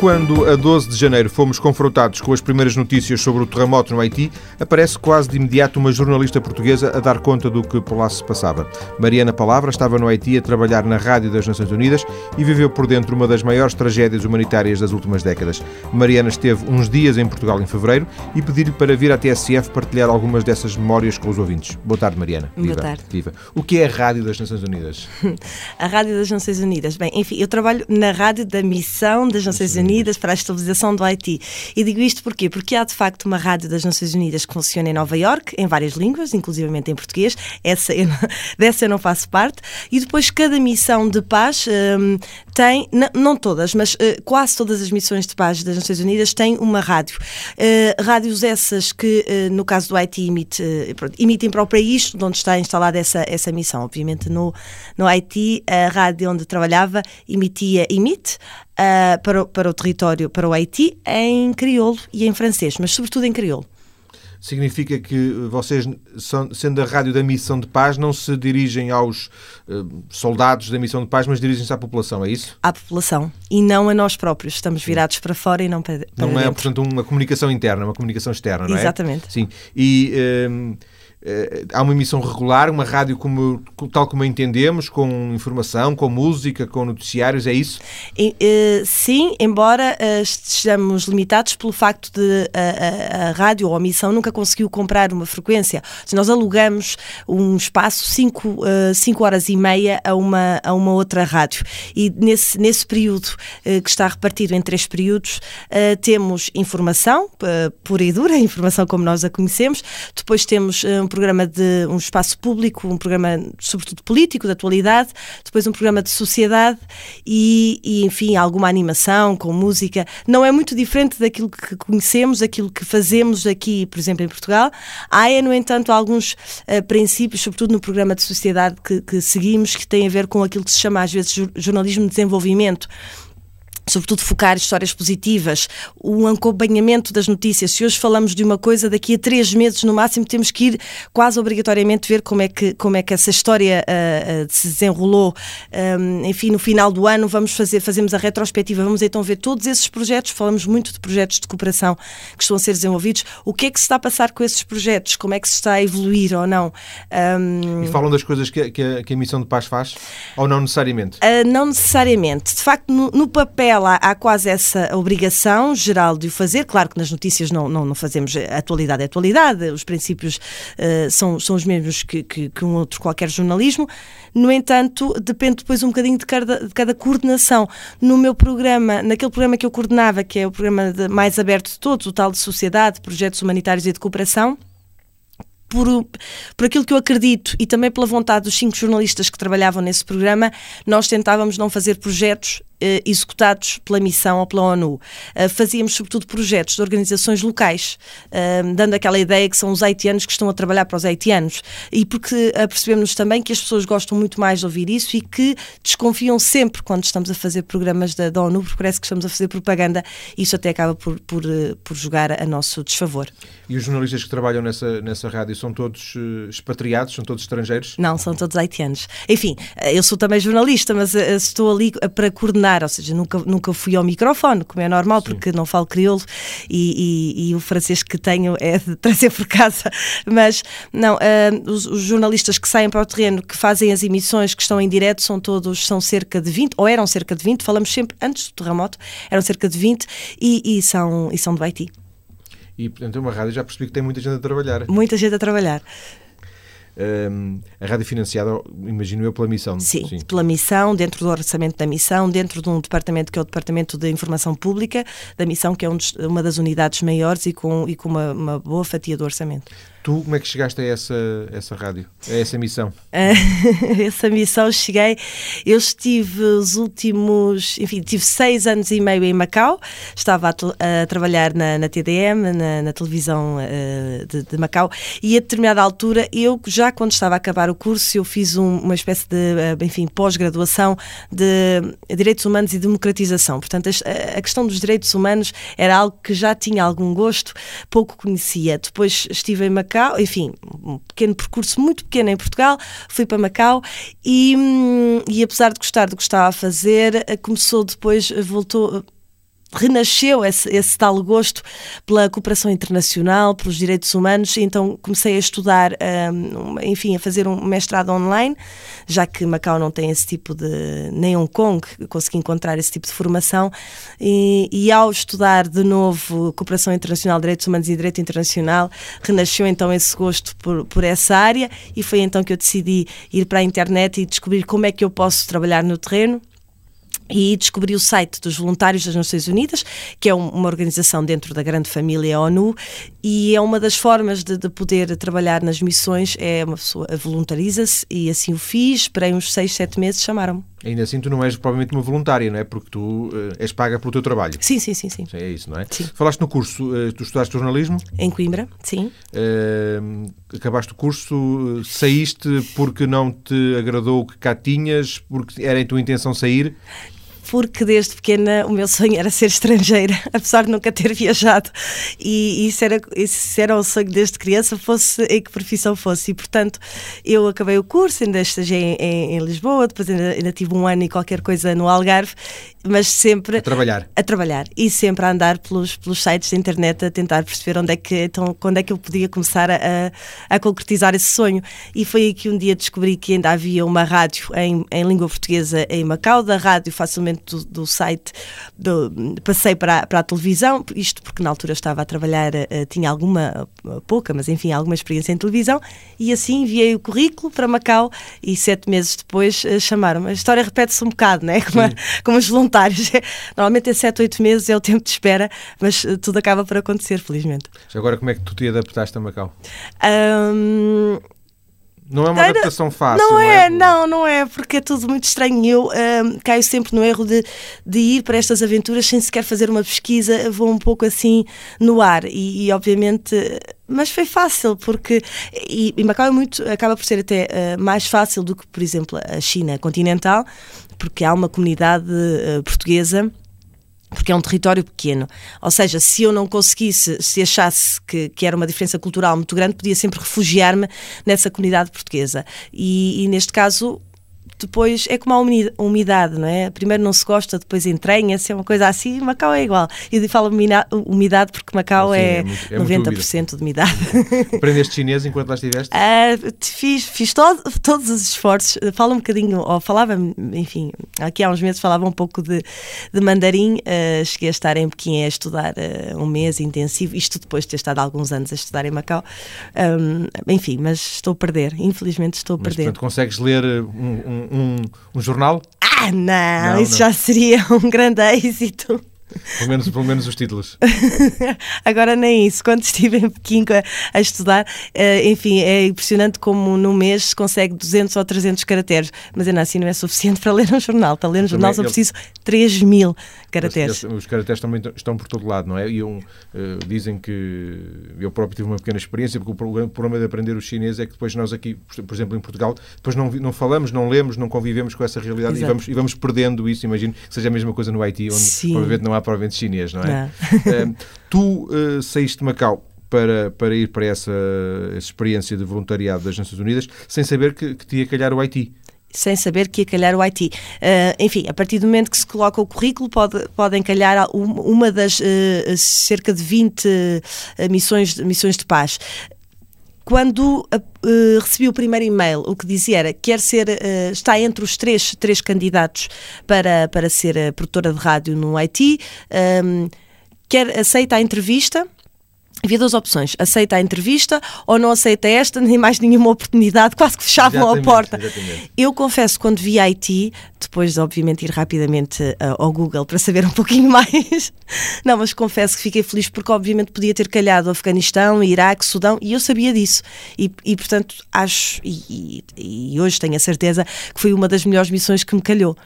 quando, a 12 de janeiro, fomos confrontados com as primeiras notícias sobre o terremoto no Haiti, aparece quase de imediato uma jornalista portuguesa a dar conta do que por lá se passava. Mariana Palavra estava no Haiti a trabalhar na Rádio das Nações Unidas e viveu por dentro uma das maiores tragédias humanitárias das últimas décadas. Mariana esteve uns dias em Portugal em fevereiro e pedi-lhe para vir à TSF partilhar algumas dessas memórias com os ouvintes. Boa tarde, Mariana. Boa Viva. tarde. Viva. O que é a Rádio das Nações Unidas? a Rádio das Nações Unidas. Bem, enfim, eu trabalho na Rádio da Missão das Nações Unidas Unidas para a estabilização do Haiti. E digo isto porquê? Porque há de facto uma rádio das Nações Unidas que funciona em Nova York, em várias línguas, inclusivamente em português. Essa eu não, dessa eu não faço parte. E depois cada missão de paz um, tem, não, todas, mas uh, quase todas as missões de paz das Nações Unidas têm uma rádio. Uh, rádios essas que, uh, no caso do Haiti, emite, emitem para o país onde está instalada essa, essa missão. Obviamente no, no Haiti, a rádio onde trabalhava emitia, emite uh, para, para o território, para o Haiti, em crioulo e em francês, mas sobretudo em crioulo. Significa que vocês, sendo a rádio da Missão de Paz, não se dirigem aos uh, soldados da Missão de Paz, mas dirigem-se à população, é isso? À população e não a nós próprios. Estamos virados para fora e não para, para Não é, dentro. portanto, uma comunicação interna, uma comunicação externa, não é? Exatamente. Sim. E. Uh, eh, há uma emissão regular, uma rádio como, tal como a entendemos, com informação, com música, com noticiários, é isso? E, uh, sim, embora uh, estejamos limitados pelo facto de a, a, a, rádio ou a emissão nunca conseguiu comprar uma frequência. Se nós alugamos um espaço 5 uh, cinco horas e meia a uma, a uma outra rádio. E nesse, nesse período que está repartido em três períodos, temos informação pura e dura, informação como nós a conhecemos, depois temos um programa de um espaço público, um programa sobretudo político, de atualidade, depois um programa de sociedade e, e, enfim, alguma animação com música. Não é muito diferente daquilo que conhecemos, daquilo que fazemos aqui, por exemplo, em Portugal. Há, é, no entanto, alguns uh, princípios, sobretudo no programa de sociedade que, que seguimos, que têm a ver com aquilo que se chama às vezes jornalismo de desenvolvimento sobretudo focar histórias positivas, o acompanhamento das notícias. Se hoje falamos de uma coisa, daqui a três meses no máximo temos que ir quase obrigatoriamente ver como é que, como é que essa história uh, uh, se desenrolou. Um, enfim, no final do ano vamos fazer, fazemos a retrospectiva, vamos então ver todos esses projetos, falamos muito de projetos de cooperação que estão a ser desenvolvidos, o que é que se está a passar com esses projetos, como é que se está a evoluir ou não. Um... E falam das coisas que, que, a, que a Missão de Paz faz? Ou não necessariamente? Uh, não necessariamente. De facto, no, no papel há, quase essa obrigação geral de o fazer. Claro que nas notícias não, não, não fazemos atualidade é atualidade, os princípios uh, são, são os mesmos que, que, que, um outro qualquer jornalismo. No entanto, depende depois um bocadinho de cada, de cada coordenação. No meu programa, naquele programa que eu coordenava, que é o programa de, mais aberto de todos, o tal de Sociedade, Projetos Humanitários e de Cooperação, por, por aquilo que eu acredito e também pela vontade dos cinco jornalistas que trabalhavam nesse programa, nós tentávamos não fazer projetos executados pela missão ou pela ONU. Eh, fazíamos, sobretudo, projetos de organizações locais, eh, dando aquela ideia que são os haitianos que estão a trabalhar para os haitianos. E porque percebemos também que as pessoas gostam muito mais de ouvir isso e que desconfiam sempre quando estamos a fazer programas da, da ONU, porque parece que estamos a fazer propaganda isso até acaba por, por, por jogar a nosso desfavor. E os jornalistas que trabalham nessa, nessa rádio são todos expatriados, são todos estrangeiros? Não, são todos haitianos. Enfim, eu sou também jornalista, mas estou ali para coordenar ou seja, nunca, nunca fui ao microfone, como é normal, Sim. porque não falo crioulo e, e, e, o francês que tenho é de trazer por casa. Mas, não, uh, os, os, jornalistas que saem para o terreno, que fazem as emissões, que estão em direto, são todos, são cerca de 20, ou eram cerca de 20, falamos sempre antes do terremoto, eram cerca de 20 e, e são, e são do Haiti. E, portanto, é uma rádio, já percebi que tem muita gente a trabalhar. Muita gente a trabalhar a rádio financiada, imagino eu, pela missão. Sim, Sim, pela missão, dentro do orçamento da missão, dentro de um departamento que é o Departamento de Informação Pública da missão, que é um, uma das unidades maiores e com, e com uma, uma boa fatia do orçamento. Tu, como é que chegaste a essa, essa rádio, a essa missão? essa missão cheguei, eu estive os últimos, enfim, tive seis anos e meio em Macau, estava a, a trabalhar na, na TDM, na, na televisão uh, de, de, Macau, e a determinada altura, eu já quando estava a acabar o curso, eu fiz um, uma espécie de, uh, enfim, pós-graduação de Direitos Humanos e Democratização. Portanto, a, a questão dos direitos humanos era algo que já tinha algum gosto, pouco conhecia. Depois estive em Macau Macau, enfim, um pequeno percurso muito pequeno em Portugal, fui para Macau e, hum, e apesar de gostar do que estava a fazer, eh, começou depois, voltou renasceu esse, esse, tal gosto pela cooperação internacional, pelos direitos humanos, então comecei a estudar, um, enfim, a fazer um mestrado online, já que Macau não tem esse tipo de. nem Hong Kong, consegui encontrar esse tipo de formação, e, e ao estudar de novo cooperação internacional, direitos humanos e direito internacional, renasceu então esse gosto por, por essa área, e foi então que eu decidi ir para a internet e descobrir como é que eu posso trabalhar no terreno e descobri o site dos Voluntários das Nações Unidas, que é uma organização dentro da grande família ONU, e é uma das formas de, de poder trabalhar nas missões, é uma pessoa voluntariza-se, e assim o fiz, esperei uns 6, 7 meses, chamaram-me. Ainda assim, tu não és provavelmente uma voluntária, não é? Porque tu uh, és paga pelo teu trabalho. Sim, sim, sim. sim. É isso, não é? Sim. Falaste no curso, uh, tu estudaste jornalismo? Em Coimbra, sim. Uh, acabaste o curso, saíste porque não te agradou o que cá tinhas, porque era em tua intenção sair? Porque desde pequena o meu sonho era ser estrangeira, apesar de nunca ter viajado. E isso era, isso era um sonho desde criança, fosse em que profissão fosse. E, portanto, eu acabei o curso, ainda estagiei em, em, Lisboa, depois ainda, ainda, tive um ano e qualquer coisa no Algarve, mas sempre. A trabalhar. A trabalhar. E sempre a andar pelos, pelos sites da internet a tentar perceber onde é que, então, quando é que eu podia começar a, a, a concretizar esse sonho. E foi aí que um dia descobri que ainda havia uma rádio em, em língua portuguesa em Macau, da rádio facilmente do, do site, do, passei para, para a televisão, isto porque na altura estava a trabalhar, uh, tinha alguma, uh, pouca, mas enfim, alguma experiência em televisão, e assim enviei o currículo para Macau e sete meses depois uh, chamaram-me. A história repete-se um bocado, né? como, como os voluntários. Normalmente é sete, oito meses, é o tempo de espera, mas tudo acaba por acontecer, felizmente. Agora, como é que tu te adaptaste a Macau? Um, não é uma Era, adaptação fácil. Não, não é, é, não, não é, porque é tudo muito estranho. Eu caio sempre no erro de, de ir para estas aventuras sem sequer fazer uma pesquisa, vou um pouco assim no ar e, e obviamente. Mas foi fácil, porque. E, e Macau é muito, acaba por ser até uh, mais fácil do que, por exemplo, a China continental, porque há uma comunidade uh, portuguesa porque é um território pequeno. Ou seja, se eu não conseguisse, se achasse que, que era uma diferença cultural muito grande, podia sempre refugiar-me nessa comunidade portuguesa. E, e, neste caso, depois é como a umidade, não é? Primeiro não se gosta, depois entranha-se, é uma coisa assim. Macau é igual. E falo umidade porque Macau é, é, muito, é 90% de umidade. Aprendeste chinês enquanto lá estiveste? Uh, fiz fiz todo, todos os esforços. Falo um bocadinho, ou falava, enfim, aqui há uns meses falava um pouco de, de mandarim. Uh, cheguei a estar em Pequim a estudar uh, um mês intensivo, isto depois de ter estado alguns anos a estudar em Macau. Um, enfim, mas estou a perder, infelizmente estou a mas, perder. Portanto, consegues ler um, um um, um jornal? Ah, não, não isso não. já seria um grande êxito. Pelo menos, pelo menos os títulos. Agora nem isso. Quando estive em Pequim a, a estudar, uh, enfim, é impressionante como no mês se consegue 200 ou 300 caracteres. Mas ainda assim não é suficiente para ler um jornal. Para ler um jornal só preciso 3 mil caracteres. Os caracteres também estão por todo lado, não é? E um, uh, dizem que eu próprio tive uma pequena experiência, porque o problema de aprender o chinês é que depois nós aqui, por exemplo, em Portugal, depois não, não falamos, não lemos, não convivemos com essa realidade e vamos, e vamos perdendo isso. Imagino que seja a mesma coisa no Haiti, onde Sim. provavelmente não há provavelmente chinês, não é? Não. tu uh, saíste de Macau para, para ir para essa, essa, experiência de voluntariado das Nações Unidas sem saber que, que te ia calhar o Haiti sem saber que ia calhar o Haiti. Uh, enfim, a partir do momento que se coloca o currículo, pode, podem calhar uma das uh, cerca de 20 uh, missões, missões de paz quando uh, recebi o primeiro e-mail, o que dizia era quer ser, uh, está entre os três, três candidatos para, para ser produtora de rádio no Haiti, um, quer aceita a entrevista Havia duas opções, aceita a entrevista ou não aceita esta, nem mais nenhuma oportunidade, quase que fechavam exatamente, a porta. Exatamente. Eu confesso, quando vi Haiti, depois de obviamente ir rapidamente uh, ao Google para saber um pouquinho mais, não, mas confesso que fiquei feliz porque obviamente podia ter calhado Afeganistão, Iraque, Sudão, e eu sabia disso. E, e portanto, acho, e, e, e hoje tenho a certeza que foi uma das melhores missões que me calhou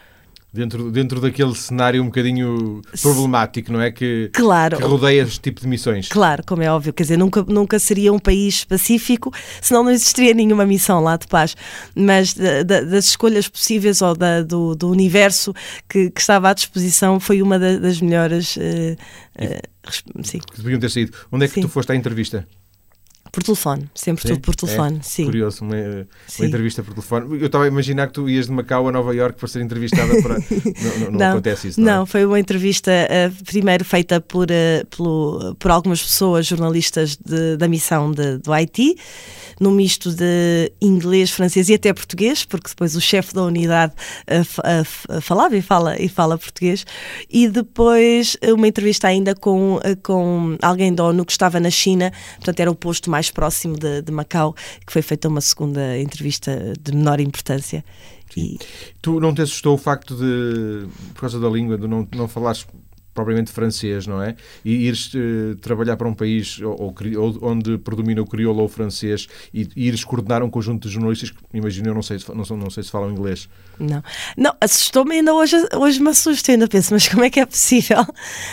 dentro, dentro daquele cenário um bocadinho problemático, não é? Que, claro. que rodeia este tipo de missões. Claro, como é óbvio, quer dizer, nunca, nunca seria um país pacífico, senão não existiria nenhuma missão lá de paz. Mas da, da, das escolhas possíveis ou da, do, do universo que, que, estava à disposição foi uma da, das melhores. Uh, uh, sim. Que deviam ter saído. Onde é que sim. tu foste à entrevista? Por telefone, sempre sim? tudo por telefone, é, sim. Curioso, uma, uma entrevista por telefone. Eu estava a imaginar que tu ias de Macau a Nova York para ser entrevistada para. não, não, não, acontece isso, não? É? Não, foi uma entrevista uh, primeiro feita por, uh, pelo, por algumas pessoas, jornalistas de, da missão de, do Haiti num misto de inglês, francês e até português, porque depois o chefe da unidade uh, falava e fala, e fala português, e depois uma entrevista ainda com, com alguém da ONU que estava na China, portanto era o posto mais próximo de, de Macau, que foi feita uma segunda entrevista de menor importância. E... Tu não te assustou o facto de, por causa da língua, de não, não falares propriamente francês, não é? E ires uh, trabalhar para um país ou, ou, onde predomina o crioulo ou o francês e, e ires coordenar um conjunto de jornalistas que, imagino, eu não sei, se, não, não sei se falam inglês. Não, não assustou-me ainda hoje, hoje me assusta, ainda penso, mas como é que é possível?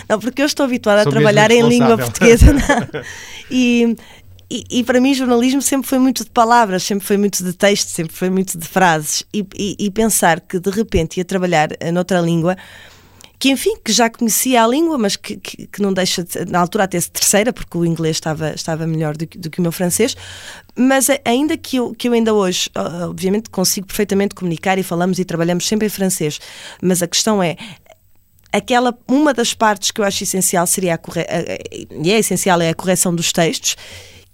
Não, porque eu estou habituada Sou a trabalhar em língua portuguesa e e, e, para mim jornalismo sempre foi muito de palavras, sempre foi muito de texto, sempre foi muito de frases. E, e, e pensar que de repente ia trabalhar noutra língua que enfim, que já conhecia a língua, mas que, que, que não deixa, de, na altura até terceira, porque o inglês estava, estava melhor do, do, que o meu francês, mas ainda que eu, que eu ainda hoje, obviamente consigo perfeitamente comunicar e falamos e trabalhamos sempre em francês, mas a questão é, aquela uma das partes que eu acho essencial seria a corre... e é essencial é a correção dos textos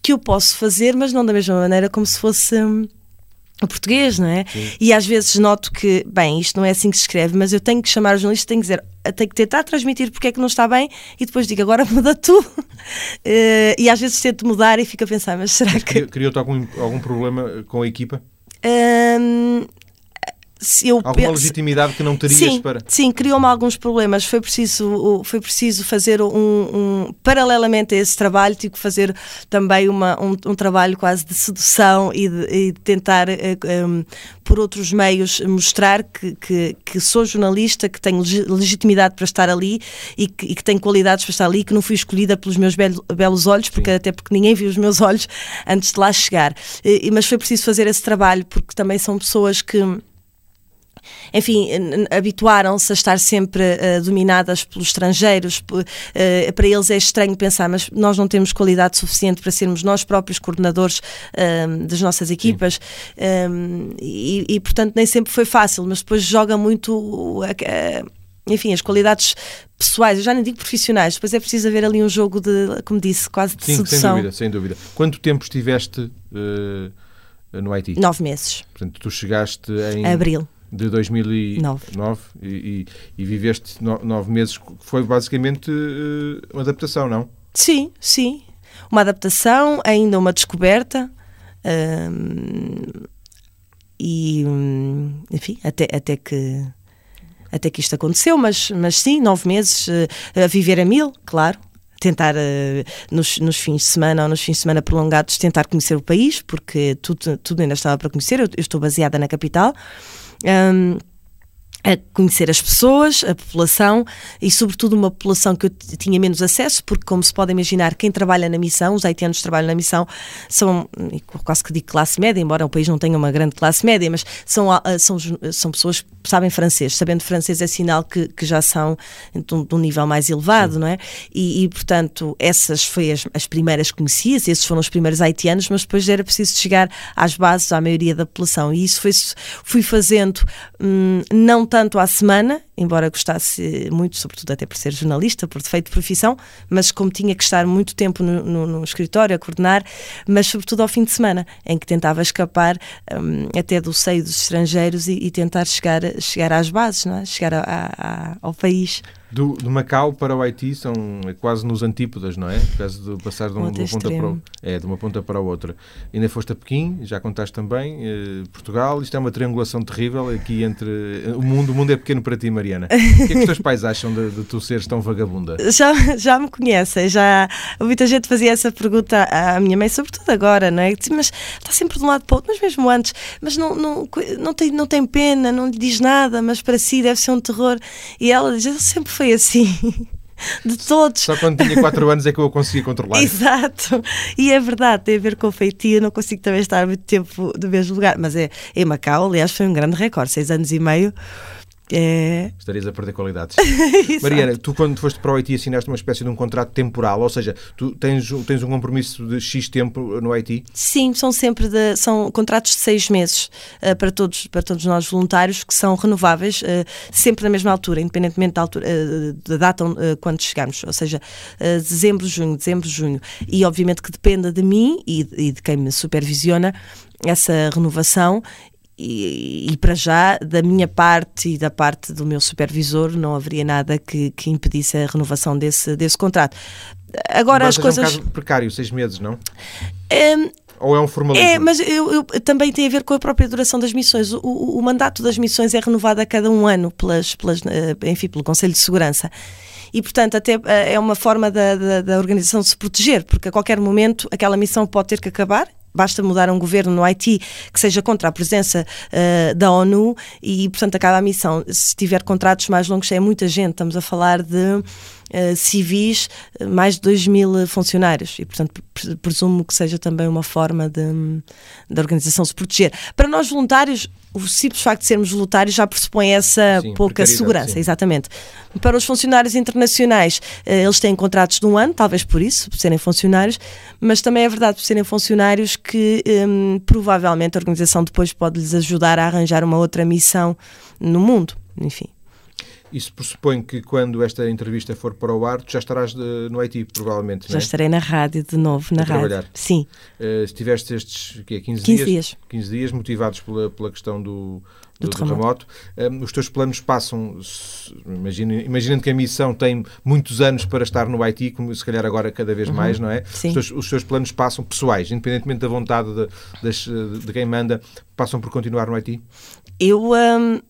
que eu posso fazer, mas não da mesma maneira como se fosse hum, o português, não é? Sim. E às vezes noto que, bem, isto não é assim que se escreve, mas eu tenho que chamar o jornalista, tenho que dizer, tenho que tentar transmitir porque é que não está bem e depois digo, agora muda tu. uh, e às vezes tento mudar e fico a pensar, mas será mas que. Criou-te algum, algum problema com a equipa? Um, eu Alguma legitimidade que não terias sim, para. Sim, criou-me alguns problemas. Foi preciso, foi preciso fazer um, um, Paralelamente a esse trabalho, tive que fazer também uma, um, um trabalho quase de sedução e de, e de tentar, eh, um, por outros meios, mostrar que, que, que, sou jornalista, que tenho legitimidade para estar ali e que, e que tenho qualidades para estar ali, que não fui escolhida pelos meus belos, belos olhos, porque, até porque ninguém viu os meus olhos antes de lá chegar. E, mas foi preciso fazer esse trabalho, porque também são pessoas que enfim, habituaram-se a estar sempre uh, dominadas pelos estrangeiros. Uh, para eles é estranho pensar, mas nós não temos qualidade suficiente para sermos nós próprios coordenadores uh, das nossas equipas. Um, e, e, portanto, nem sempre foi fácil, mas depois joga muito. enfim, as qualidades pessoais, eu já nem digo profissionais, depois é preciso haver ali um jogo de, como disse, quase de Sim, sedução. sem dúvida, sem dúvida. Quanto tempo estiveste no Haiti? Nove meses. Portanto, tu chegaste em... Abril de 2009 e, e, e, viveste no, nove meses, foi basicamente uh, uma adaptação, não? Sim, sim. Uma adaptação, ainda uma descoberta. Uh, e enfim, até, até que até que isto aconteceu, mas, mas sim, nove meses uh, a viver a mil, claro. Tentar uh, nos, nos, fins de semana ou nos fins de semana prolongados tentar conhecer o país, porque tudo, tudo ainda estava para conhecer. Eu, eu estou baseada na capital um, a conhecer as pessoas, a população e, sobretudo, uma população que eu tinha menos acesso, porque, como se pode imaginar, quem trabalha na missão, os haitianos que trabalham na missão, são quase que digo classe média, embora o país não tenha uma grande classe média, mas são, ah, são, são pessoas que sabem francês. Sabendo francês é sinal que, que já são de um, nível mais elevado, Sim. não é? E, e, portanto, essas foi as, as primeiras conhecidas, esses foram os primeiros haitianos, mas depois era preciso chegar às bases, à maioria da população. E isso foi, fui fazendo, hum, não tanto à semana, embora gostasse muito, sobretudo até por ser jornalista, por defeito de profissão, mas como tinha que estar muito tempo no, no, no escritório a coordenar, mas sobretudo ao fim de semana, em que tentava escapar hum, até do seio dos estrangeiros e, e, tentar chegar, chegar às bases, não é? chegar a, a, ao país. Do, do, Macau para o Haiti são é quase nos antípodas, não é? Por causa de passar de, um, de uma ponta para o, é, de uma ponta para a outra. Ainda foste a Pequim, já contaste também, eh, Portugal, isto é uma triangulação terrível aqui entre o mundo, o mundo é pequeno para ti, Mariana. O que é que os teus pais acham de, de tu seres tão vagabunda? Já, já me conhecem, já muita gente fazia essa pergunta à minha mãe, sobretudo agora, não é? Mas está sempre de um lado para o outro, mas mesmo antes, mas não, não, não, tem, não tem pena, não lhe diz nada, mas para si deve ser um terror. E ela diz, sempre foi assim. de todos. Só quando tinha 4 anos é que eu a conseguia controlar. Exato. E é verdade, tem a ver com feitio. Não consigo também estar muito tempo no mesmo lugar. Mas é, em Macau, aliás, foi um grande recorde 6 anos e meio. É... Estarias a perder qualidades. Mariana, tu quando foste para o Haiti assinaste uma espécie de um contrato temporal, ou seja, tu tens, tens um compromisso de X tempo no Haiti? Sim, são sempre de, são contratos de seis meses uh, para, todos, para todos nós voluntários que são renováveis uh, sempre na mesma altura, independentemente da, altura, uh, da data quando chegarmos, ou seja, dezembro, junho, dezembro, junho. E obviamente que dependa de mim e, e de quem me supervisiona essa renovação e, e, para já, da minha parte e da parte do meu supervisor, não haveria nada que, que impedisse a renovação desse, desse contrato. Agora Embora as coisas. É um caso precário, seis meses, não? Um, ou é um formalismo? É, mas eu, eu, também tem a ver com a própria duração das missões. O, o, o, mandato das missões é renovado a cada um ano pelas, pelas, eh, enfim, pelo Conselho de Segurança. E, portanto, até eh, é uma forma da, da, da organização se proteger, porque a qualquer momento aquela missão pode ter que acabar basta mudar um governo no Haiti que seja contra a presença uh, da ONU e, portanto, acaba a missão. Se tiver contratos mais longos, é muita gente, estamos a falar de uh, civis, mais de 2 mil funcionários, e, portanto, presumo que seja também uma forma de, da organização se proteger. Para nós voluntários, o simples facto de sermos voluntários já pressupõe essa sim, pouca segurança, sim. exatamente. Para os funcionários internacionais, uh, eles têm contratos de um ano, talvez por isso, por serem funcionários, mas também é verdade por serem funcionários que um, provavelmente a organização depois pode lhes ajudar a arranjar uma outra missão no mundo, enfim. Isso pressupõe que quando esta entrevista for para o ar, tu já estarás de, no Haiti, provavelmente. Já é? estarei na rádio de novo, na a rádio. Trabalhar. Sim. Uh, estiveste estes quê, 15, 15 dias, dias, 15 dias motivados pela, pela questão do, do, do terremoto. Um, os teus planos passam, imagina, imaginando que a missão tem muitos anos para estar no Haiti, como se calhar agora cada vez uhum. mais, não é? Sim. Os teus, os teus planos passam, pessoais, independentemente da vontade de, de, de quem manda, passam por continuar no Haiti? Eu. Um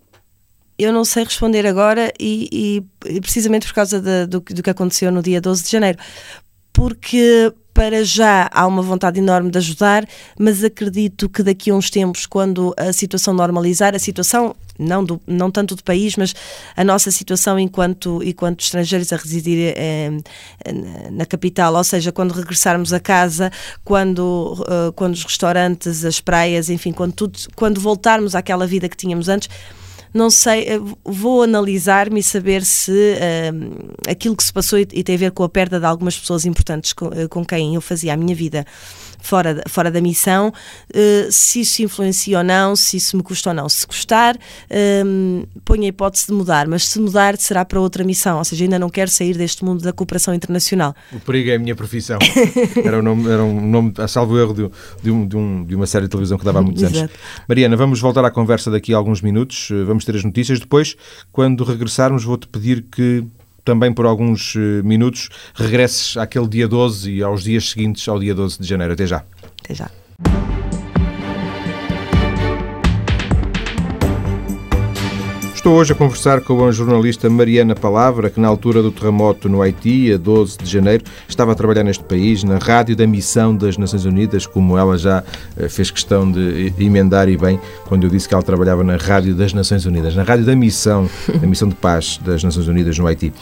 eu não sei responder agora e, e, precisamente por causa de, do, do que aconteceu no dia 12 de janeiro. Porque para já há uma vontade enorme de ajudar, mas acredito que daqui a uns tempos, quando a situação normalizar, a situação não, do, não tanto do país, mas a nossa situação enquanto, enquanto estrangeiros a residir eh, na capital, ou seja, quando regressarmos a casa, quando, uh, quando os restaurantes, as praias, enfim, quando, tudo, quando voltarmos àquela vida que tínhamos antes, não sei, eh, vou analisar-me e saber se uh, aquilo que se passou e, e, tem a ver com a perda de algumas pessoas importantes com, uh, com quem eu fazia a minha vida fora, fora da missão, uh, se isso influencia ou não, se isso me custa ou não. Se custar, um, ponho a hipótese de mudar, mas se mudar será para outra missão, ou seja, ainda não quero sair deste mundo da cooperação internacional. O perigo é a minha profissão. era, um nome, era um nome, a salvo erro, de, de, um, de, um, de uma série de televisão que dava há muitos anos. Mariana, vamos voltar à conversa daqui a alguns minutos, vamos ter as notícias. Depois, quando regressarmos, vou-te pedir que também por alguns eh, minutos regresses àquele dia 12 e aos dias seguintes ao dia 12 de janeiro. Até já. Até já. Estou hoje a conversar com a jornalista Mariana Palavra, que na altura do terremoto no Haiti, a 12 de janeiro, estava a trabalhar neste país, na rádio da Missão das Nações Unidas, como ela já eh, fez questão de emendar e bem, quando eu disse que ela trabalhava na rádio das Nações Unidas, na rádio da Missão, da Missão de Paz das Nações Unidas no Haiti.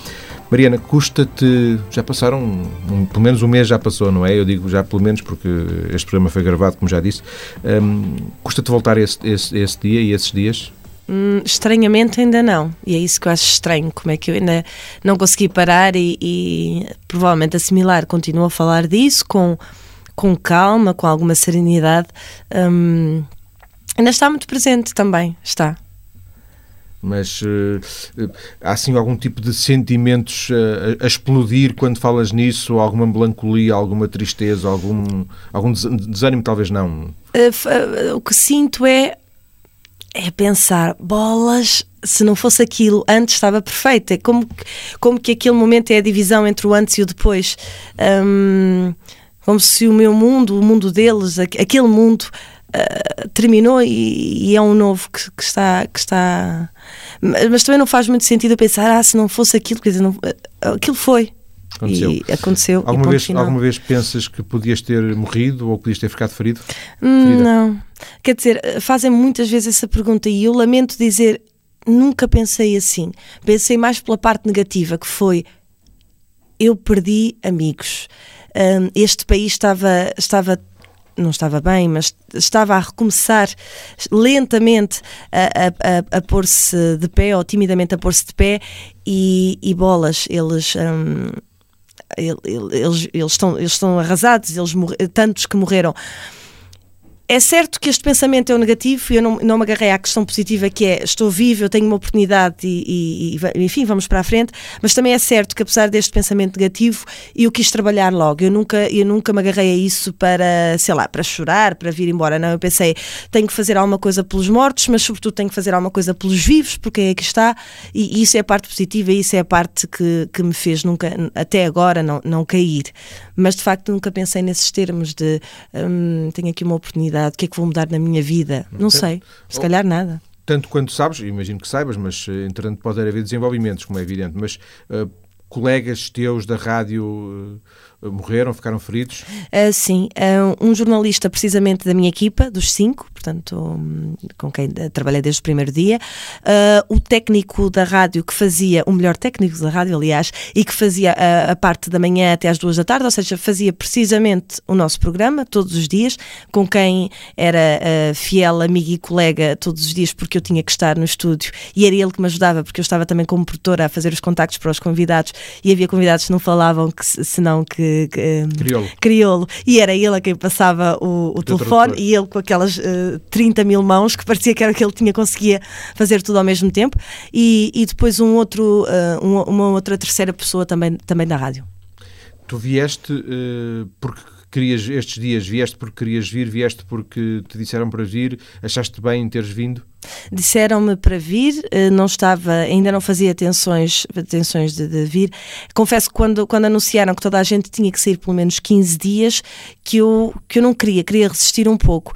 Mariana, custa-te. Já passaram. Um, pelo menos um mês já passou, não é? Eu digo já pelo menos porque este programa foi gravado, como já disse. Um, custa-te voltar esse, esse, esse dia e esses dias? Hum, estranhamente ainda não. E é isso que eu acho estranho, como é que eu ainda não consegui parar e, e provavelmente assimilar. Continuo a falar disso com, com calma, com alguma serenidade. Hum, ainda está muito presente também, está. Mas uh, há assim algum tipo de sentimentos uh, a explodir quando falas nisso? Alguma melancolia, alguma tristeza, algum, algum desânimo? Talvez não. Uh, o que sinto é é pensar, bolas, se não fosse aquilo, antes estava perfeito. É como, como que aquele momento é a divisão entre o antes e o depois. Um, como se o meu mundo, o mundo deles, aquele mundo uh, terminou e, e, é um novo que, que, está. Que está mas também não faz muito sentido pensar, ah, se não fosse aquilo, quer dizer, não, aquilo foi. Aconteceu. E aconteceu. Alguma, e vez, alguma vez pensas que podias ter morrido ou podias ter ficado ferido? Hum, não. Quer dizer, fazem muitas vezes essa pergunta e eu lamento dizer, nunca pensei assim. Pensei mais pela parte negativa, que foi eu perdi amigos. Este país estava, estava não estava bem, mas estava a recomeçar lentamente a, a, a, a pôr-se de pé, ou timidamente a pôr-se de pé, e, e bolas, eles. Eles, eles, estão, eles estão arrasados, eles tantos que morreram. É certo que este pensamento é o negativo e eu não, não me agarrei à questão positiva que é estou vivo, eu tenho uma oportunidade e, e, enfim, vamos para a frente, mas também é certo que apesar deste pensamento negativo eu quis trabalhar logo, eu nunca, eu nunca me agarrei a isso para, sei lá, para chorar, para vir embora, não, eu pensei tenho que fazer alguma coisa pelos mortos, mas sobretudo tenho que fazer alguma coisa pelos vivos, porque é que está e, isso é a parte positiva e isso é a parte que, que me fez nunca, até agora não, não cair, mas de facto nunca pensei nesses termos de hum, tenho aqui uma oportunidade o que é que vou mudar na minha vida? Não sei, se calhar nada. Tanto quanto sabes, imagino que saibas, mas eh, entretanto pode haver desenvolvimentos, como é evidente, mas uh, colegas teus da rádio morreram, ficaram feridos? Uh, sim, uh, um jornalista precisamente da minha equipa, dos cinco, portanto, um, com quem trabalhei desde o primeiro dia, uh, o técnico da rádio que fazia, o melhor técnico da rádio, aliás, e que fazia a, a parte da manhã até às duas da tarde, ou seja, fazia precisamente o nosso programa todos os dias, com quem era fiel amigo e colega todos os dias, porque eu tinha que estar no estúdio. E era ele que me ajudava, porque eu estava também como produtora a fazer os contactos para os convidados e havia convidados que não falavam que, senão que que, crioulo. crioulo. E era ele a quem passava o, o telefone e ele com aquelas uh, eh, 30 mil mãos que parecia que era que ele tinha, conseguia fazer tudo ao mesmo tempo. E, e depois um outro, uh, uma, uma, outra terceira pessoa também, também da rádio. Tu vieste uh, porque querias estes dias, vieste porque querias vir, vieste porque te disseram para vir, achaste bem em teres vindo? Disseram-me para vir, eh, não estava, ainda não fazia atenções, atenções de, de, vir. Confesso que quando, quando anunciaram que toda a gente tinha que sair pelo menos 15 dias, que eu, que eu não queria, queria resistir um pouco.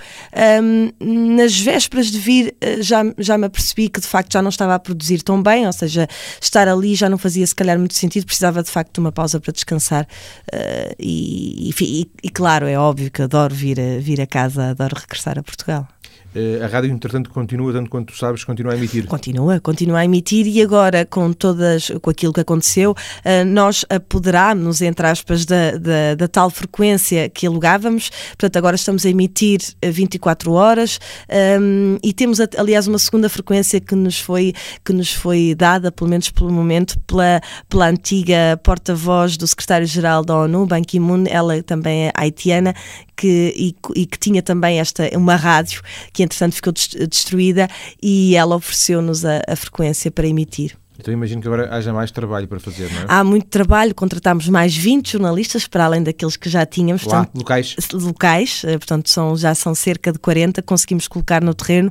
Um, nas vésperas de vir, eh, já, já me apercebi que de facto já não estava a produzir tão bem, ou seja, estar ali já não fazia se calhar muito sentido, precisava de facto de uma pausa para descansar. Uh, e, e, e, claro, é óbvio que adoro vir a, vir a casa, adoro regressar a Portugal. Eh, a rádio, entretanto, continua, tanto quanto sabes, continua a emitir. Continua, continua a emitir e agora, com todas, com aquilo que aconteceu, eh, nós apoderámos, entre aspas, da, da, da, tal frequência que alugávamos. Portanto, agora estamos a emitir 24 horas um, ehm, e temos, aliás, uma segunda frequência que nos foi, que nos foi dada, pelo menos pelo momento, pela, pela antiga porta-voz do secretário-geral da ONU, Ban Ki-moon, ela também é haitiana, que, e, e, que tinha também esta uma rádio que entretanto ficou destruída e ela ofereceu-nos a, a frequência para emitir. Então imagino que agora haja mais trabalho para fazer, não é? Há muito trabalho, contratámos mais 20 jornalistas, para além daqueles que já tínhamos. Lá, portanto, locais? Locais, eh, portanto são, já são cerca de 40, conseguimos colocar no terreno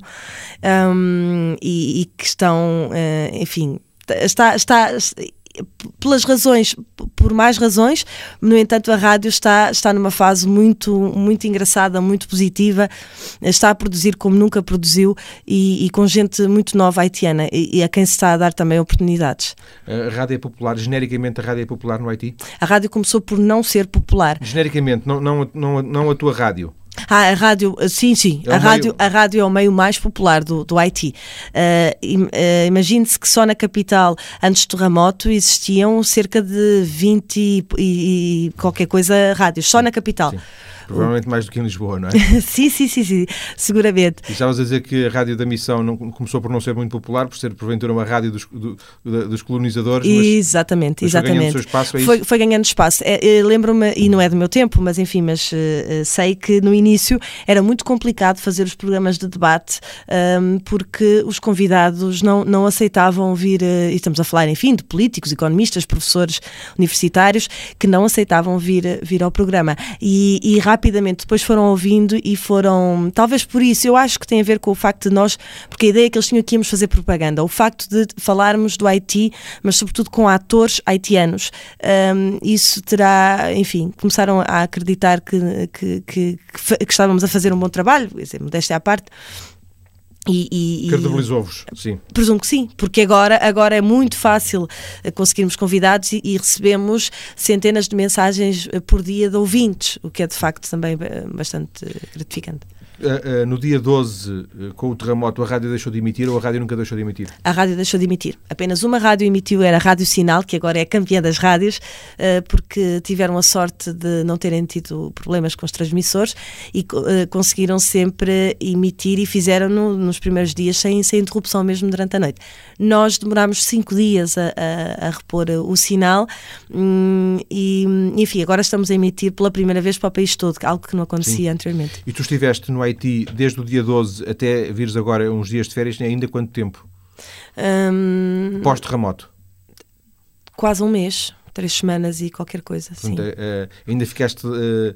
um, e, e, que estão, uh, enfim, está, está, pelas razões, por mais razões, no entanto a rádio está, está numa fase muito, muito engraçada, muito positiva, está a produzir como nunca produziu e, e com gente muito nova haitiana e, e, a quem se está a dar também oportunidades. A rádio é popular, genericamente a rádio é popular no Haiti? A rádio começou por não ser popular. Genericamente, não, não, não, não a tua rádio? Ah, a rádio, sim, sim. É a, rádio, meio... a rádio é o meio mais popular do, do Haiti. Uh, Imagine-se que só na capital, antes do terremoto, existiam cerca de 20 e, e, e qualquer coisa rádios, só na capital. Sim. Provavelmente mais do que em Lisboa, não é? sim, sim, sim, sim, seguramente. E estavas a dizer que a rádio da missão não, começou por não ser muito popular, por ser porventura uma rádio dos, do, dos colonizadores. Mas, exatamente, mas exatamente. Foi ganhando espaço, é foi, foi, ganhando espaço. É, é, Lembro-me, e não é do meu tempo, mas enfim, mas uh, sei que no início era muito complicado fazer os programas de debate um, porque os convidados não, não aceitavam vir, uh, e estamos a falar, enfim, de políticos, economistas, professores universitários, que não aceitavam vir, vir ao programa. E, e rapidamente depois foram ouvindo e foram. Talvez por isso, eu acho que tem a ver com o facto de nós, porque a ideia é que eles tinham que íamos fazer propaganda, o facto de falarmos do Haiti, mas sobretudo com atores haitianos, um, isso terá, enfim, começaram a acreditar que, que, que, que, estávamos a fazer um bom trabalho, modéstia à parte. E, e, Credibilizou-vos, sim. Presumo que sim, porque agora, agora é muito fácil eh, conseguirmos convidados e, e, recebemos centenas de mensagens eh, por dia de ouvintes, o que é de facto também eh, bastante gratificante. Uh, uh, no dia 12, uh, com o terremoto, a rádio deixou de emitir ou a rádio nunca deixou de emitir? A rádio deixou de emitir. Apenas uma rádio emitiu, era a Rádio Sinal, que agora é campeã das rádios, porque tiveram a sorte de não terem tido problemas com os transmissores e conseguiram sempre emitir e fizeram no, nos primeiros dias sem, sem interrupção mesmo durante a noite. Nós demorámos cinco dias a, a, a repor o sinal hum, e, enfim, agora estamos a emitir pela primeira vez para o país todo, algo que não acontecia Sim. anteriormente. E tu estiveste no Haiti desde o dia 12 até vires agora uns dias de férias, ainda quanto tempo? Um... Pós-terremoto? Quase um mês três semanas e qualquer coisa. Sim. Uh, ainda ficaste uh,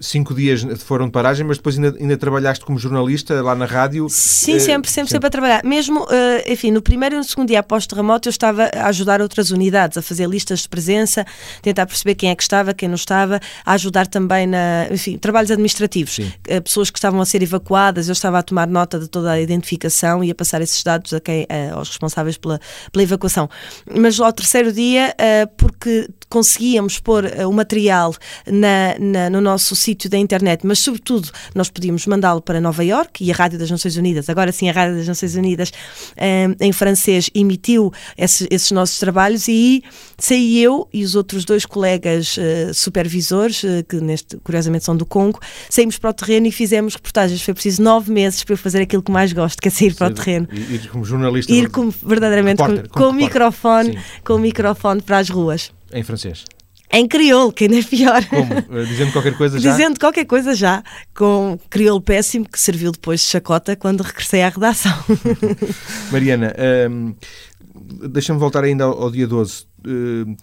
cinco dias foram de paragem, mas depois ainda, ainda trabalhaste como jornalista lá na rádio? Sim, uh, sempre, sempre, sempre a trabalhar. Mesmo, enfim, no primeiro e no segundo dia após o terremoto, eu estava a ajudar outras unidades, a fazer listas de presença, tentar perceber quem é que estava, quem não estava, a ajudar também na, enfim, trabalhos administrativos. Sim. Pessoas que estavam a ser evacuadas, eu estava a tomar nota de toda a identificação e a passar esses dados a quem, aos responsáveis pela, pela evacuação. Mas ao terceiro dia, por porque conseguíamos pôr uh, o material na, na, no nosso sítio da internet, mas sobretudo nós podíamos mandá-lo para Nova York e a Rádio das Nações Unidas, agora sim a Rádio das Nações Unidas uh, em francês emitiu esses, esses, nossos trabalhos e saí eu e os outros dois colegas uh, supervisores, que neste, curiosamente são do Congo, saímos para o terreno e fizemos reportagens. Foi preciso nove meses para eu fazer aquilo que mais gosto, que é sair Sim, para o terreno. Ir como jornalista. Ir como, verdadeiramente repórter, com, com o microfone, com o microfone para as ruas. Em francês? Em crioulo, que ainda é pior. Como? Eh, dizendo qualquer coisa já? Dizendo qualquer coisa já, com crioulo péssimo que serviu depois de chacota quando regressei à redação. Mariana, hum, deixa-me voltar ainda ao, ao dia 12. Hum,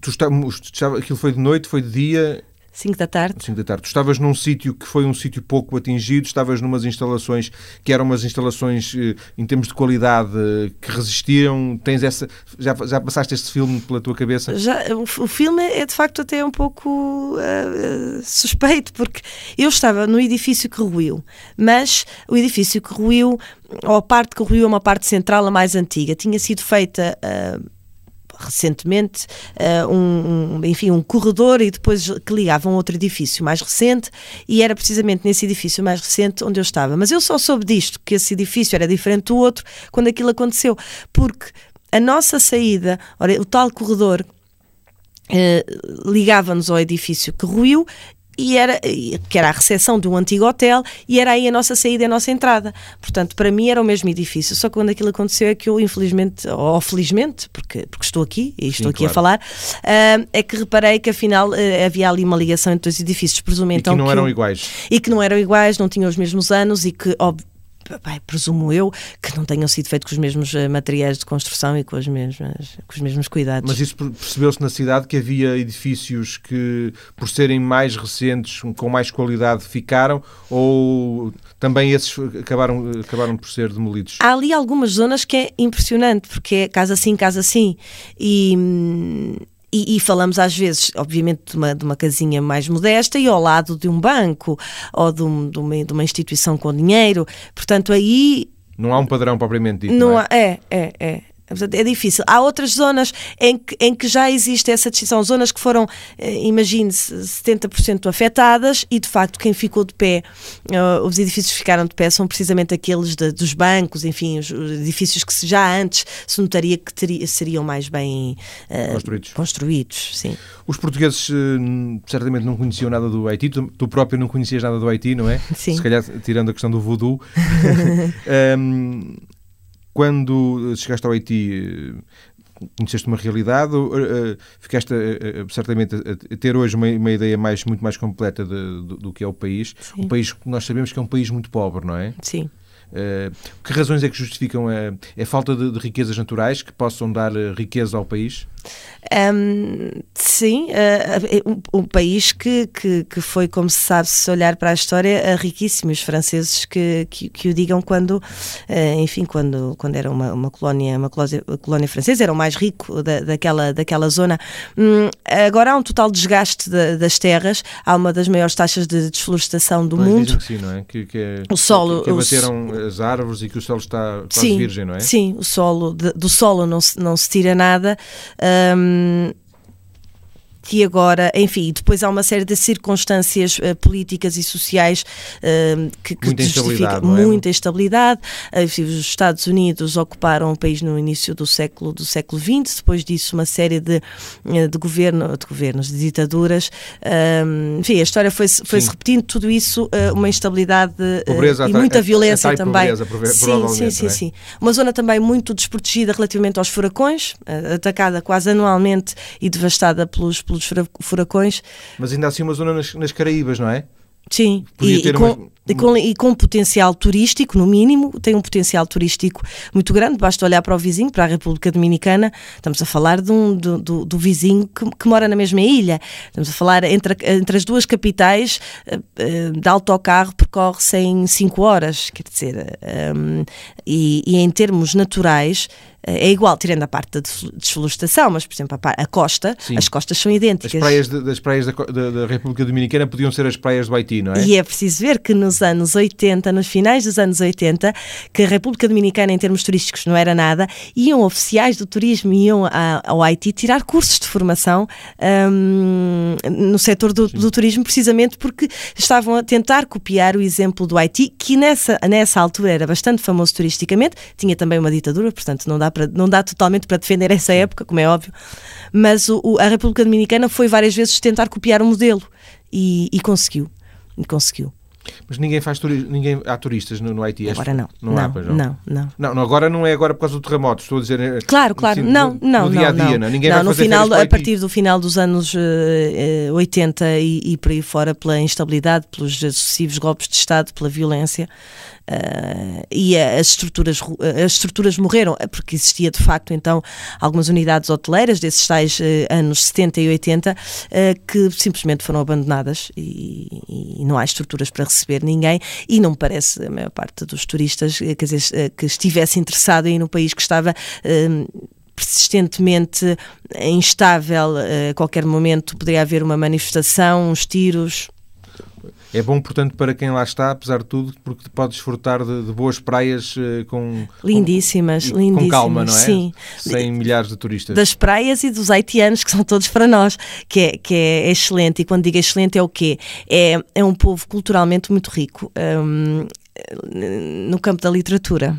tu estava, aquilo foi de noite, foi de dia? 5 da tarde. 5 da tarde. Tu estavas num sítio que foi um sítio pouco atingido, estavas numas instalações que eram umas instalações eh, em termos de qualidade que resistiram. Tens essa. Já, já passaste este filme pela tua cabeça? Já, o, o filme é de facto até um pouco uh, suspeito, porque eu estava no edifício que ruiu, mas o edifício que ruiu, ou a parte que ruiu é uma parte central, a mais antiga, tinha sido feita. Uh, recentemente uh, um, um, enfim, um corredor e depois que ligava um outro edifício mais recente e era precisamente nesse edifício mais recente onde eu estava. Mas eu só soube disto, que esse edifício era diferente do outro, quando aquilo aconteceu, porque a nossa saída, ora, o tal corredor Uh, ligava-nos ao edifício que ruiu e era, que era a recepção de um antigo hotel e era aí a nossa saída e a nossa entrada. Portanto, para mim era o mesmo edifício, só que quando aquilo aconteceu é que eu, infelizmente, ou felizmente, porque, porque estou aqui e estou Sim, aqui claro. a falar, uh, é que reparei que afinal uh, havia ali uma ligação entre os edifícios, presumo então. E que não eram iguais. E que não eram iguais, não tinham os mesmos anos e que, óbvio, Bem, presumo eu que não tenham sido feitos com os mesmos eh, materiais de construção e com, as mesmas, com os mesmos cuidados. Mas isso percebeu-se na cidade que havia edifícios que, por serem mais recentes, com mais qualidade, ficaram ou também esses acabaram, acabaram por ser demolidos? Há ali algumas zonas que é impressionante, porque é casa sim, casa sim. E hum, e, e, falamos às vezes, obviamente, de uma, de uma casinha mais modesta e ao lado de um banco ou de, um, de, uma, de uma instituição com dinheiro. Portanto, aí não há um padrão propriamente dito. Não, não é? Há, é, é, é. É difícil. Há outras zonas em que, em que já existe essa distinção. Zonas que foram, eh, imagine-se, 70% afetadas e, de facto, quem ficou de pé, uh, os edifícios que ficaram de pé são precisamente aqueles de, dos bancos, enfim, os edifícios que já antes se notaria que teria, seriam mais bem uh, construídos. construídos sim. Os portugueses uh, certamente não conheciam nada do Haiti, tu, tu, próprio não conhecias nada do Haiti, não é? Sim. Se calhar tirando a questão do voodoo. um, quando chegaste ao Haiti, conheceste uma realidade, uh, ficaste uh, certamente a, ter hoje uma, uma, ideia mais, muito mais completa de, do, do, que é o país. Sim. Um país que nós sabemos que é um país muito pobre, não é? Sim. Uh, que razões é que justificam a, a falta de, de, riquezas naturais que possam dar riqueza ao país? Um, sim, uh, um, um, país que, que, que, foi, como se sabe, se olhar para a história, uh, riquíssimo. Os franceses que, que, que o digam quando, uh, enfim, quando, quando era uma, uma, colónia, uma colónia, colónia francesa, era o mais rico da, daquela, daquela zona. Um, agora há um total desgaste de, das terras, há uma das maiores taxas de desflorestação do pois, mundo. Que sim, não é? Que, que é, o solo, que, abateram o, as árvores e que o solo está quase sim, virgem, não é? Sim, o solo, de, do solo não se, não se tira nada. Um, que agora, enfim, depois há uma série de circunstâncias uh, políticas e sociais uh, que, que muita justificam instabilidade, é? muita instabilidade. os Estados Unidos ocuparam o país no início do século do século XX, depois disso uma série de, de, governo, de governos, de ditaduras. enfim, a história foi, foi repetindo, tudo isso, uma instabilidade pobreza, e muita violência também. Pobreza, sim, sim, sim, é? sim. Uma zona também muito desprotegida relativamente aos furacões, atacada quase anualmente e devastada pelos, pelos furacões. Mas ainda assim uma zona nas, nas Caraíbas, não é? Sim, e, e, com, uma... e, com, e, com, potencial turístico, no mínimo, tem um potencial turístico muito grande. Basta olhar para o vizinho, para a República Dominicana. Estamos a falar de um, do, do, do vizinho que, que, mora na mesma ilha. Estamos a falar entre, entre as duas capitais, uh, de autocarro percorre-se em 5 horas. Quer dizer, um, e, e em termos naturais, é igual, tirando a parte da desflorestação, mas, por exemplo, a, a costa, Sim. as costas são idênticas. As praias, de, das praias da, da, da, República Dominicana podiam ser as praias do Haiti, não é? E é preciso ver que nos anos 80, nos finais dos anos 80, que a República Dominicana, em termos turísticos, não era nada, iam oficiais do turismo, iam a, ao Haiti tirar cursos de formação um, no setor do, do, turismo, precisamente porque estavam a tentar copiar o exemplo do Haiti, que nessa, nessa altura era bastante famoso turisticamente, tinha também uma ditadura, portanto não dá para, não dá totalmente para defender essa época, como é óbvio, mas o, o, a República Dominicana foi várias vezes tentar copiar o modelo e, e conseguiu. E conseguiu. Mas ninguém faz turismo, ninguém há turistas no, no Haiti. Agora não. Não, não, há, não. Não, não. não, agora não é agora por causa do terremoto, estou a dizer. Eh, claro, claro. Assim, não, no, não, no dia a dia, não. não. Ninguém não, vai no fazer final, a partir do final dos anos uh, 80 e, e por aí fora, pela instabilidade, pelos sucessivos golpes de Estado, pela violência, Uh, e as estruturas, as estruturas morreram, porque existia de facto então algumas unidades hoteleiras desses tais uh, anos 70 e 80 uh, que simplesmente foram abandonadas e, e, não há estruturas para receber ninguém. E não parece a maior parte dos turistas quer dizer, que estivesse interessado em ir no país que estava persistentemente instável, a qualquer momento poderia haver uma manifestação, uns tiros, é bom, portanto, para quem lá está, apesar de tudo, porque pode desfrutar de, de boas praias uh, com... Lindíssimas, com, lindíssimas. Com calma, não é? Sim. Sem milhares de turistas. Das praias e dos haitianos, que são todos para nós, que é, que é excelente. E quando digo excelente é o quê? É, é um povo culturalmente muito rico. Um, no campo da literatura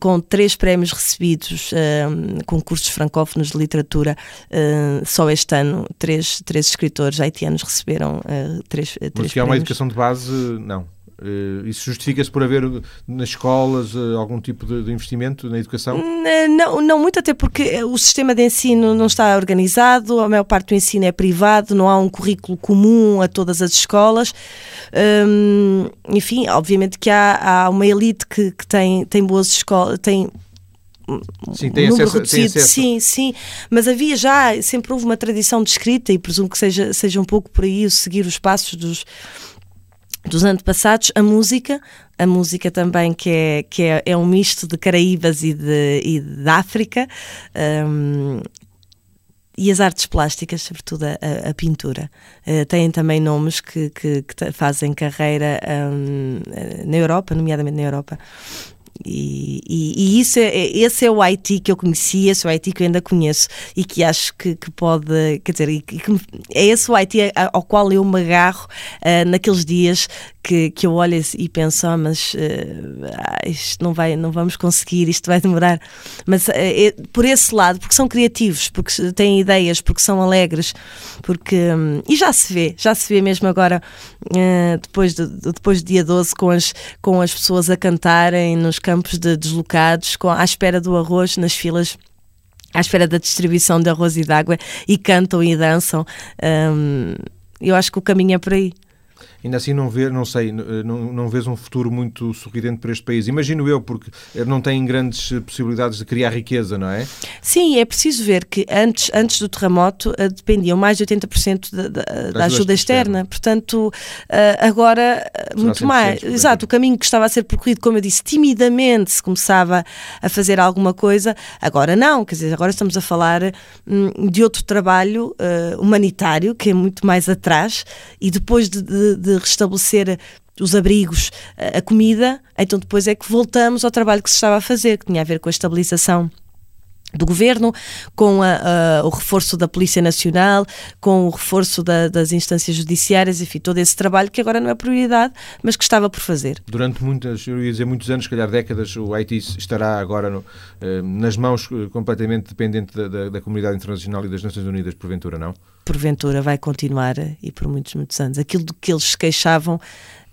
com três prémios recebidos, uh, concursos francófonos de literatura, uh, só este ano, três, três escritores haitianos receberam uh, três, três Mas que há uma educação de base, não. Uh, isso justifica-se por haver nas escolas uh, algum tipo de, investimento na educação? Não, não muito, até porque o sistema de ensino não está organizado, a maior parte do ensino é privado, não há um currículo comum a todas as escolas. Um, enfim, obviamente que há, há uma elite que, que tem, tem boas escolas, tem Sim, tem número acesso, reduzido, tem acesso. sim, sim, mas havia já, sempre houve uma tradição de escrita e presumo que seja, seja um pouco por aí o seguir os passos dos, dos antepassados, a música, a música também que é, que é, é um misto de Caraíbas e de, e de África, um, e as artes plásticas, sobretudo a, a pintura. Uh, têm também nomes que, que, que fazem carreira um, na Europa, nomeadamente na Europa. E, e, e, isso é, é, esse é o Haiti que eu conhecia, esse é o Haiti que eu ainda conheço e que acho que, que pode, quer dizer, que, é esse o Haiti ao qual eu me agarro uh, naqueles dias que, que eu olho e penso, oh, mas uh, isto não vai, não vamos conseguir, isto vai demorar. Mas uh, é, por esse lado, porque são criativos, porque têm ideias, porque são alegres, porque um, e já se vê, já se vê mesmo agora depois, de, depois do dia 12 com as, com as pessoas a cantarem nos campos de deslocados, com, à espera do arroz, nas filas à espera da distribuição de arroz e de água e cantam e dançam. Um, eu acho que o caminho é por aí ainda assim não vê, não sei, eh, não, não vês um futuro muito sorridente para este país. Imagino eu, porque não tem grandes possibilidades de criar riqueza, não é? Sim, é preciso ver que antes, antes do terremoto eh, dependiam mais de 80% da, da, da ajuda externa. externa. Portanto, eh, agora muito mais. Exato, o caminho que estava a ser percorrido, como eu disse, timidamente se começava a fazer alguma coisa, agora não, quer dizer, agora estamos a falar hum, de outro trabalho humanitário que é muito mais atrás e depois de, de, de restabelecer os abrigos, a comida, então depois é que voltamos ao trabalho que se estava a fazer, que tinha a ver com a estabilização do governo, com a, a, o reforço da Polícia Nacional, com o reforço da, das instâncias judiciárias, enfim, todo esse trabalho que agora não é prioridade, mas que estava por fazer. Durante muitas, eu ia dizer muitos anos, se calhar décadas, o Haiti estará agora no, eh, nas mãos eh, completamente dependente da, da, da comunidade internacional e das Nações Unidas, porventura, não? Porventura vai continuar e por muitos, muitos anos. Aquilo do que eles se queixavam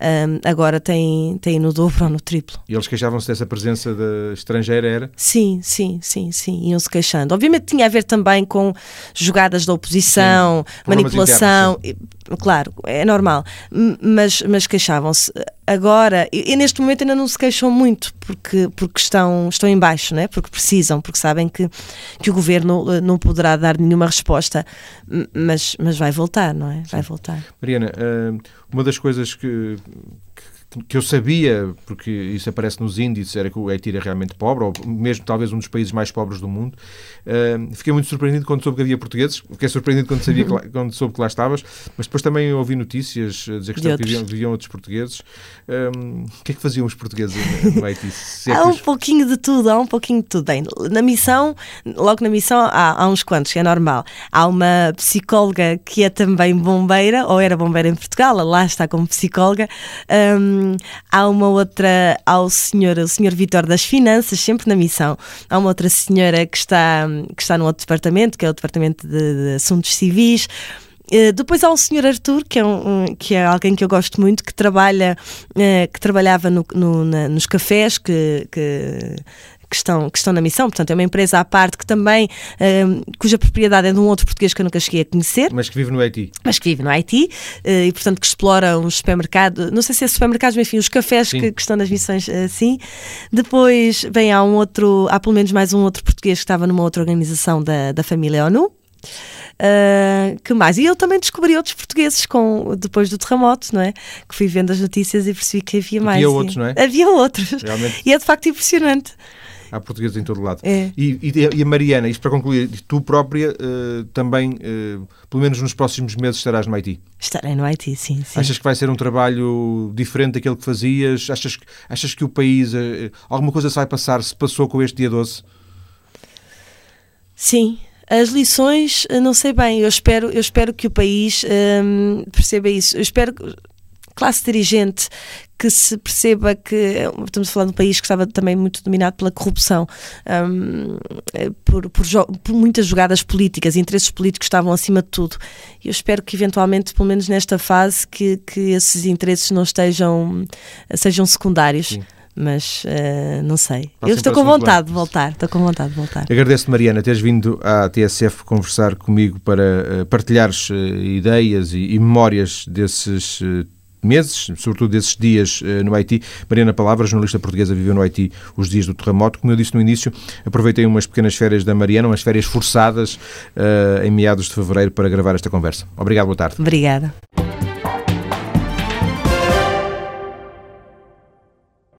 um, agora tem, tem no dobro ou no triplo. E eles queixavam-se dessa presença de estrangeira, era? Sim, sim, sim, sim, iam-se queixando. Obviamente tinha a ver também com jogadas da oposição, sim, manipulação, internos, claro, é normal, mas, mas queixavam-se. Agora, e, e, neste momento ainda não se queixam muito, porque, porque estão, estão em baixo, né? porque precisam, porque sabem que, que o governo eh, não poderá dar nenhuma resposta, mas, mas vai voltar, não é? Vai voltar. Mariana, eh, uma das coisas que, que eu sabia, porque isso aparece nos índices, era que o Haiti era realmente pobre, ou mesmo talvez um dos países mais pobres do mundo. Uh, fiquei muito surpreendido quando soube que havia portugueses, fiquei surpreendido quando, sabia lá, quando soube que lá estavas, mas depois também ouvi notícias a dizer que De viviam, viviam, outros portugueses. O que é que faziam os portugueses no Haiti? É há um pouquinho de tudo, há um pouquinho de tudo. Bem, na missão, logo na missão, há, há uns quantos, é normal. Há uma psicóloga que é também bombeira, ou era bombeira em Portugal, lá está como psicóloga. Um, há uma outra, ao senhor, o senhor Vitor das Finanças, sempre na missão. Há uma outra senhora que está, que está no outro departamento, que é o Departamento de, de Assuntos Civis. Uh, depois há o Sr. Arthur, que é, um, que é alguém que eu gosto muito, que trabalha, uh, que trabalhava no, no, na, nos cafés, que, que que estão, que estão na missão, portanto é uma empresa à parte que também, uh, cuja propriedade é de um outro português que eu nunca cheguei a conhecer. Mas que vive no Haiti. Mas que vive no Haiti uh, e portanto que explora uns supermercados, não sei se é supermercados, mas enfim, os cafés que, que, estão nas missões assim. Depois, bem, há um outro, há pelo menos mais um outro português que estava numa outra organização da, da família ONU. Uh, que mais? E eu também descobri outros portugueses com, depois do terremoto, não é? Que fui vendo as notícias e percebi que havia mais. Havia outros, não é? Havia outros. Realmente. E é de facto impressionante há portugueses em todo lado. É. E, e, e, a Mariana, isto para concluir, tu própria uh, também, uh, pelo menos nos próximos meses, estarás no Haiti? Estarei no Haiti, sim, sim. Achas que vai ser um trabalho diferente daquele que fazias? Achas, achas que o país, uh, alguma coisa se vai passar, se passou com este dia 12? Sim, as lições, não sei bem, eu espero, eu espero que o país um, perceba isso. Eu espero classe dirigente que se perceba que estamos a falar de um país que estava também muito dominado pela corrupção, um, por, por, por, muitas jogadas políticas, interesses políticos estavam acima de tudo. E eu espero que eventualmente, pelo menos nesta fase, que, que esses interesses não estejam sejam secundários. Sim mas uh, não sei. Eu estou com vontade de voltar, estou com vontade de voltar. Agradeço-te, Mariana, teres vindo à TSF conversar comigo para uh, partilhares uh, ideias e, e, memórias desses meses, sobretudo desses dias uh, no Haiti. Mariana Palavra, jornalista portuguesa, viveu no Haiti os dias do terremoto. Como eu disse no início, aproveitei umas pequenas férias da Mariana, umas férias forçadas uh, em meados de fevereiro para gravar esta conversa. Obrigado, boa tarde. Obrigada.